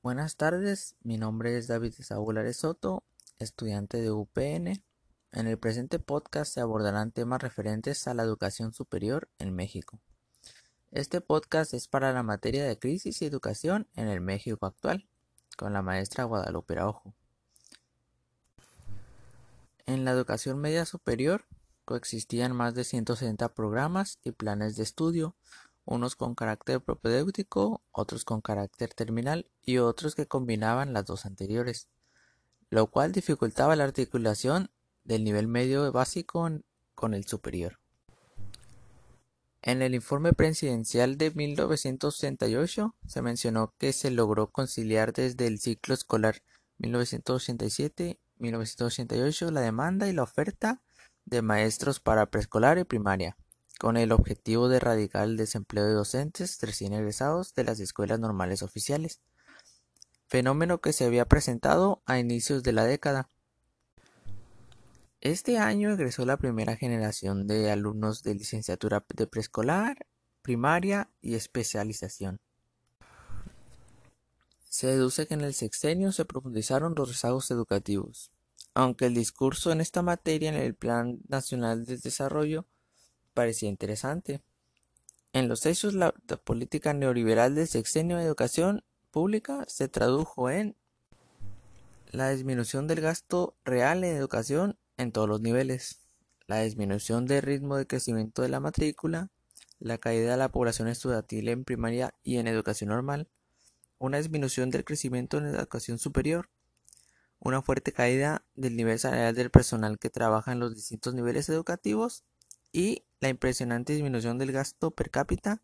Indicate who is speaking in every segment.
Speaker 1: Buenas tardes, mi nombre es David Saúl Soto, estudiante de UPN. En el presente podcast se abordarán temas referentes a la educación superior en México. Este podcast es para la materia de crisis y educación en el México actual, con la maestra Guadalupe Araujo. En la educación media superior coexistían más de 160 programas y planes de estudio, unos con carácter propedéutico, otros con carácter terminal y otros que combinaban las dos anteriores, lo cual dificultaba la articulación del nivel medio básico con el superior. En el informe presidencial de 1968 se mencionó que se logró conciliar desde el ciclo escolar 1987-1988 la demanda y la oferta de maestros para preescolar y primaria con el objetivo de erradicar el desempleo de docentes recién egresados de las escuelas normales oficiales, fenómeno que se había presentado a inicios de la década. Este año egresó la primera generación de alumnos de licenciatura de preescolar, primaria y especialización. Se deduce que en el sexenio se profundizaron los rezagos educativos, aunque el discurso en esta materia en el Plan Nacional de Desarrollo parecía interesante. En los hechos, la, política neoliberal del sexenio de educación pública se tradujo en la disminución del gasto real en educación en todos los niveles, la disminución del ritmo de crecimiento de la matrícula, la caída de la población estudiantil en primaria y en educación normal, una disminución del crecimiento en educación superior, una fuerte caída del nivel salarial del personal que trabaja en los distintos niveles educativos y la impresionante disminución del gasto per cápita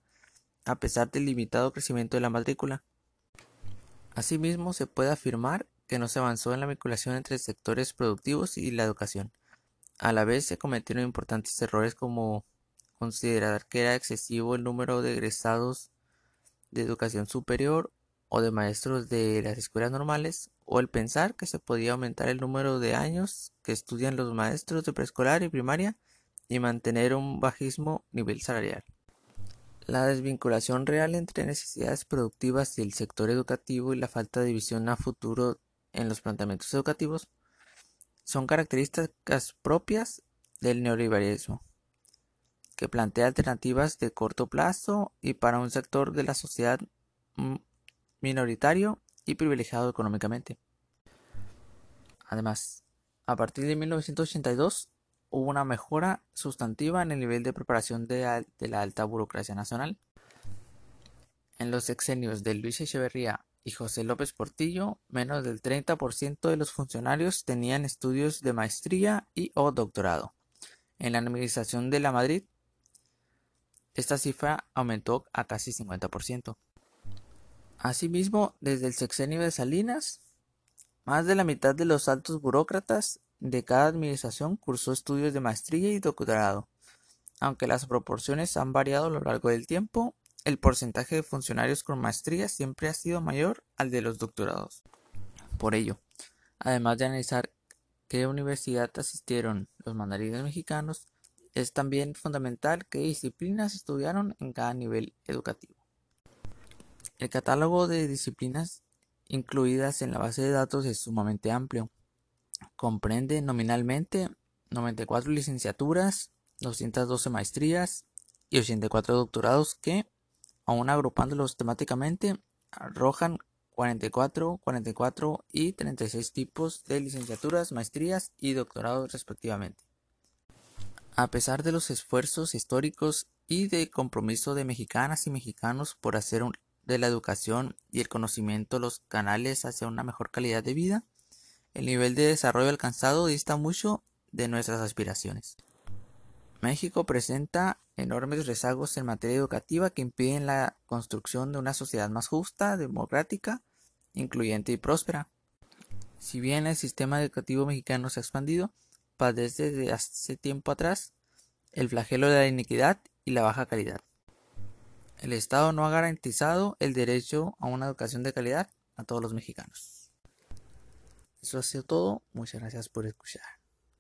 Speaker 1: a pesar del limitado crecimiento de la matrícula. Asimismo, se puede afirmar que no se avanzó en la vinculación entre sectores productivos y la educación. A la vez se cometieron importantes errores como considerar que era excesivo el número de egresados de educación superior o de maestros de las escuelas normales, o el pensar que se podía aumentar el número de años que estudian los maestros de preescolar y primaria y mantener un bajismo nivel salarial. La desvinculación real entre necesidades productivas del sector educativo y la falta de visión a futuro en los planteamientos educativos son características propias del neoliberalismo, que plantea alternativas de corto plazo y para un sector de la sociedad minoritario y privilegiado económicamente. Además, a partir de 1982 hubo una mejora sustantiva en el nivel de preparación de, la alta burocracia nacional. En los sexenios de Luis Echeverría y José López Portillo, menos del 30% de los funcionarios tenían estudios de maestría y o doctorado. En la administración de la Madrid, esta cifra aumentó a casi 50%. Asimismo, desde el sexenio de Salinas, más de la mitad de los altos burócratas de cada administración cursó estudios de maestría y doctorado. Aunque las proporciones han variado a lo largo del tiempo, el porcentaje de funcionarios con maestría siempre ha sido mayor al de los doctorados. Por ello, además de analizar qué universidad asistieron los mandarines mexicanos, es también fundamental qué disciplinas estudiaron en cada nivel educativo. El catálogo de disciplinas incluidas en la base de datos es sumamente amplio, Comprende nominalmente 94 licenciaturas, 212 maestrías y 84 doctorados que, aún agrupándolos temáticamente, arrojan 44, 44 y 36 tipos de licenciaturas, maestrías y doctorados respectivamente. A pesar de los esfuerzos históricos y de compromiso de mexicanas y mexicanos por hacer de la educación y el conocimiento los canales hacia una mejor calidad de vida, el nivel de desarrollo alcanzado dista mucho de nuestras aspiraciones. México presenta enormes rezagos en materia educativa que impiden la construcción de una sociedad más justa, democrática, incluyente y próspera. Si bien el sistema educativo mexicano se ha expandido, padece desde hace tiempo atrás el flagelo de la iniquidad y la baja calidad. El Estado no ha garantizado el derecho a una educación de calidad a todos los mexicanos. Eso ha sido todo. Muchas gracias por escuchar.